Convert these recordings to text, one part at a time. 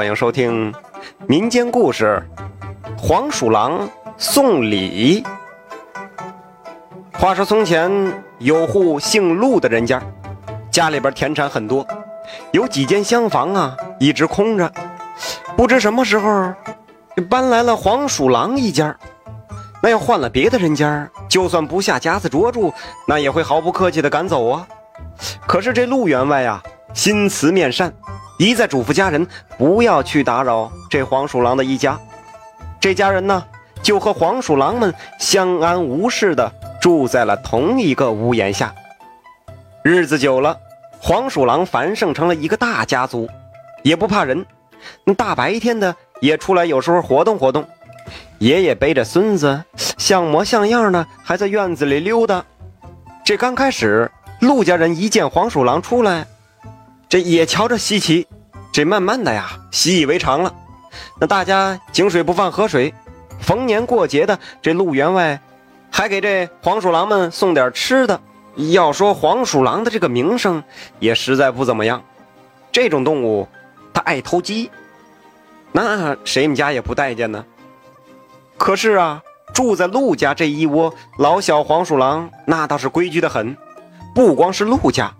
欢迎收听民间故事《黄鼠狼送礼》。话说从前有户姓陆的人家，家里边田产很多，有几间厢房啊一直空着，不知什么时候搬来了黄鼠狼一家。那要换了别的人家，就算不下夹子捉住，那也会毫不客气的赶走啊。可是这陆员外呀，心慈面善。一再嘱咐家人不要去打扰这黄鼠狼的一家，这家人呢就和黄鼠狼们相安无事的住在了同一个屋檐下。日子久了，黄鼠狼繁盛成了一个大家族，也不怕人，大白天的也出来，有时候活动活动。爷爷背着孙子，像模像样的还在院子里溜达。这刚开始，陆家人一见黄鼠狼出来。这也瞧着稀奇，这慢慢的呀，习以为常了。那大家井水不犯河水，逢年过节的，这陆员外还给这黄鼠狼们送点吃的。要说黄鼠狼的这个名声也实在不怎么样，这种动物它爱偷鸡，那谁们家也不待见呢。可是啊，住在陆家这一窝老小黄鼠狼，那倒是规矩的很，不光是陆家。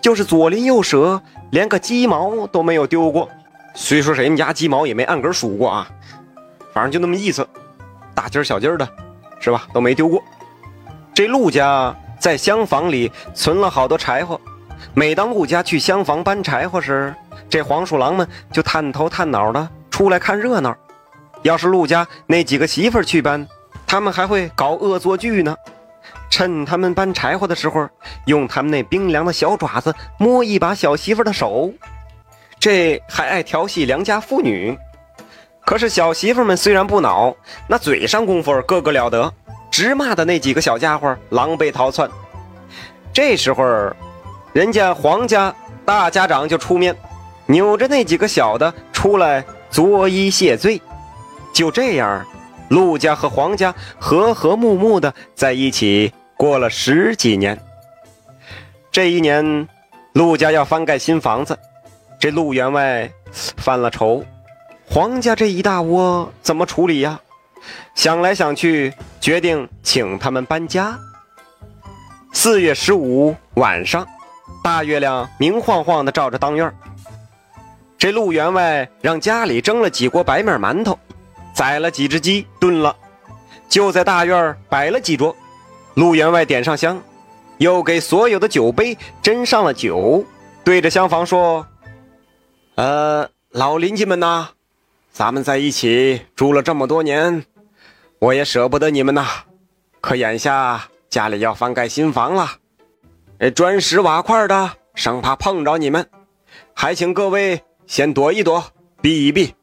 就是左邻右舍，连个鸡毛都没有丢过。虽说谁们家鸡毛也没按根数过啊，反正就那么意思，大鸡儿小鸡儿的，是吧？都没丢过。这陆家在厢房里存了好多柴火，每当陆家去厢房搬柴火时，这黄鼠狼们就探头探脑的出来看热闹。要是陆家那几个媳妇去搬，他们还会搞恶作剧呢。趁他们搬柴火的时候，用他们那冰凉的小爪子摸一把小媳妇的手，这还爱调戏良家妇女。可是小媳妇们虽然不恼，那嘴上功夫个个了得，直骂的那几个小家伙狼狈逃窜。这时候，人家黄家大家长就出面，扭着那几个小的出来作揖谢罪。就这样。陆家和黄家和和睦睦的在一起过了十几年。这一年，陆家要翻盖新房子，这陆员外犯了愁，黄家这一大窝怎么处理呀？想来想去，决定请他们搬家。四月十五晚上，大月亮明晃晃的照着当院，这陆员外让家里蒸了几锅白面馒头。宰了几只鸡炖了，就在大院摆了几桌。陆员外点上香，又给所有的酒杯斟上了酒，对着厢房说：“呃，老邻居们呐，咱们在一起住了这么多年，我也舍不得你们呐。可眼下家里要翻盖新房了，哎，砖石瓦块的，生怕碰着你们，还请各位先躲一躲，避一避。”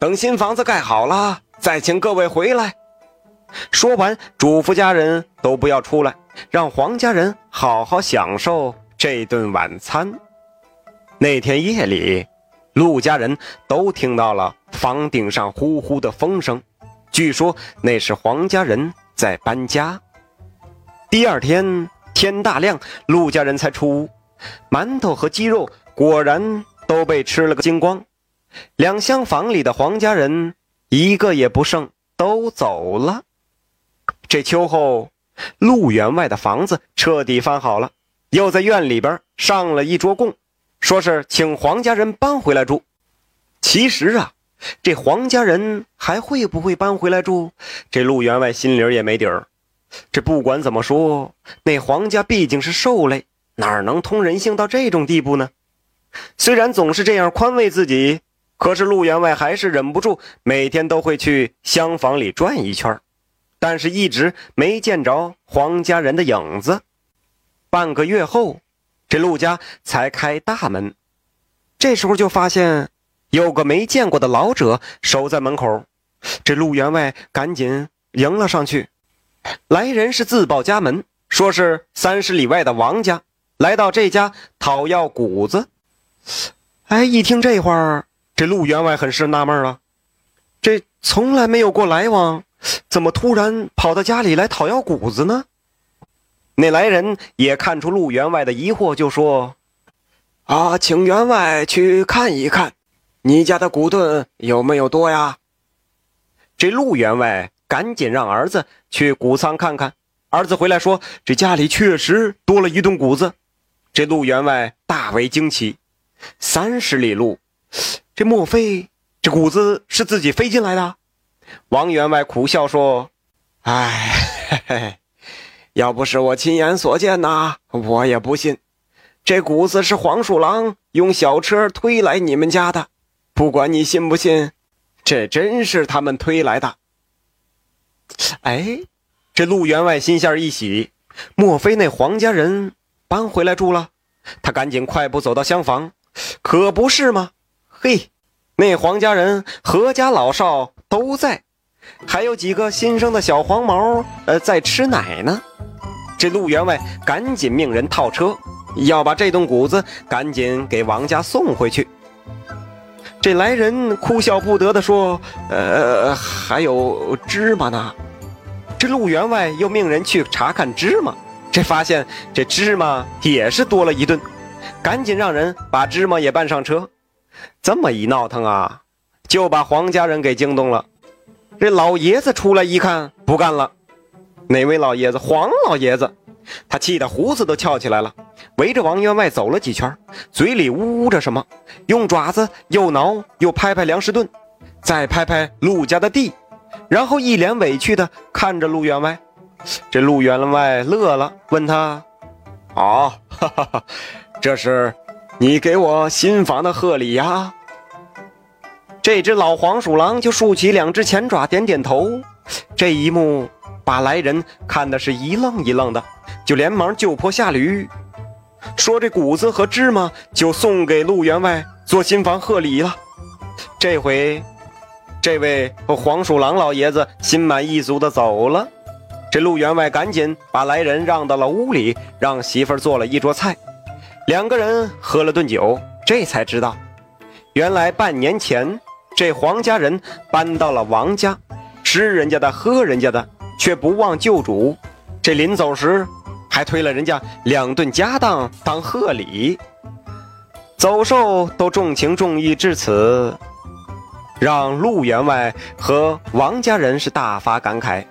等新房子盖好了，再请各位回来。说完，嘱咐家人都不要出来，让黄家人好好享受这顿晚餐。那天夜里，陆家人都听到了房顶上呼呼的风声，据说那是黄家人在搬家。第二天天大亮，陆家人才出屋，馒头和鸡肉果然都被吃了个精光。两厢房里的黄家人一个也不剩，都走了。这秋后，陆员外的房子彻底翻好了，又在院里边上了一桌供，说是请黄家人搬回来住。其实啊，这黄家人还会不会搬回来住？这陆员外心里也没底儿。这不管怎么说，那黄家毕竟是兽类，哪能通人性到这种地步呢？虽然总是这样宽慰自己。可是陆员外还是忍不住，每天都会去厢房里转一圈，但是一直没见着黄家人的影子。半个月后，这陆家才开大门，这时候就发现有个没见过的老者守在门口。这陆员外赶紧迎了上去，来人是自报家门，说是三十里外的王家来到这家讨要谷子。哎，一听这话。这陆员外很是纳闷了，这从来没有过来往，怎么突然跑到家里来讨要谷子呢？那来人也看出陆员外的疑惑，就说：“啊，请员外去看一看，你家的谷盾有没有多呀？”这陆员外赶紧让儿子去谷仓看看。儿子回来说：“这家里确实多了一吨谷子。”这陆员外大为惊奇。三十里路，这莫非这谷子是自己飞进来的？王员外苦笑说：“哎，嘿嘿，要不是我亲眼所见呐，我也不信。这谷子是黄鼠狼用小车推来你们家的。不管你信不信，这真是他们推来的。”哎，这陆员外心下一喜，莫非那黄家人搬回来住了？他赶紧快步走到厢房，可不是吗？嘿，那黄家人何家老少都在，还有几个新生的小黄毛，呃，在吃奶呢。这陆员外赶紧命人套车，要把这栋谷子赶紧给王家送回去。这来人哭笑不得地说：“呃，还有芝麻呢。”这陆员外又命人去查看芝麻。这发现这芝麻也是多了一顿，赶紧让人把芝麻也搬上车。这么一闹腾啊，就把黄家人给惊动了。这老爷子出来一看，不干了。哪位老爷子？黄老爷子。他气得胡子都翘起来了，围着王员外走了几圈，嘴里呜呜着什么，用爪子又挠又拍拍梁士顿，再拍拍陆家的地，然后一脸委屈地看着陆员外。这陆员外乐了，问他：“哦，哈哈哈，这是你给我新房的贺礼呀？”这只老黄鼠狼就竖起两只前爪，点点头。这一幕把来人看的是一愣一愣的，就连忙就坡下驴，说：“这谷子和芝麻就送给陆员外做新房贺礼了。”这回，这位黄鼠狼老爷子心满意足的走了。这陆员外赶紧把来人让到了屋里，让媳妇做了一桌菜，两个人喝了顿酒，这才知道，原来半年前这黄家人搬到了王家，吃人家的，喝人家的，却不忘旧主，这临走时还推了人家两顿家当当贺礼，走兽都重情重义至此，让陆员外和王家人是大发感慨。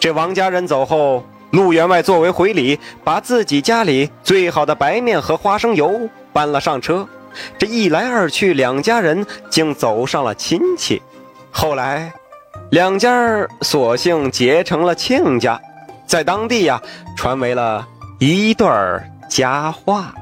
这王家人走后，陆员外作为回礼，把自己家里最好的白面和花生油搬了上车。这一来二去，两家人竟走上了亲戚。后来，两家索性结成了亲家，在当地呀，传为了一段佳话。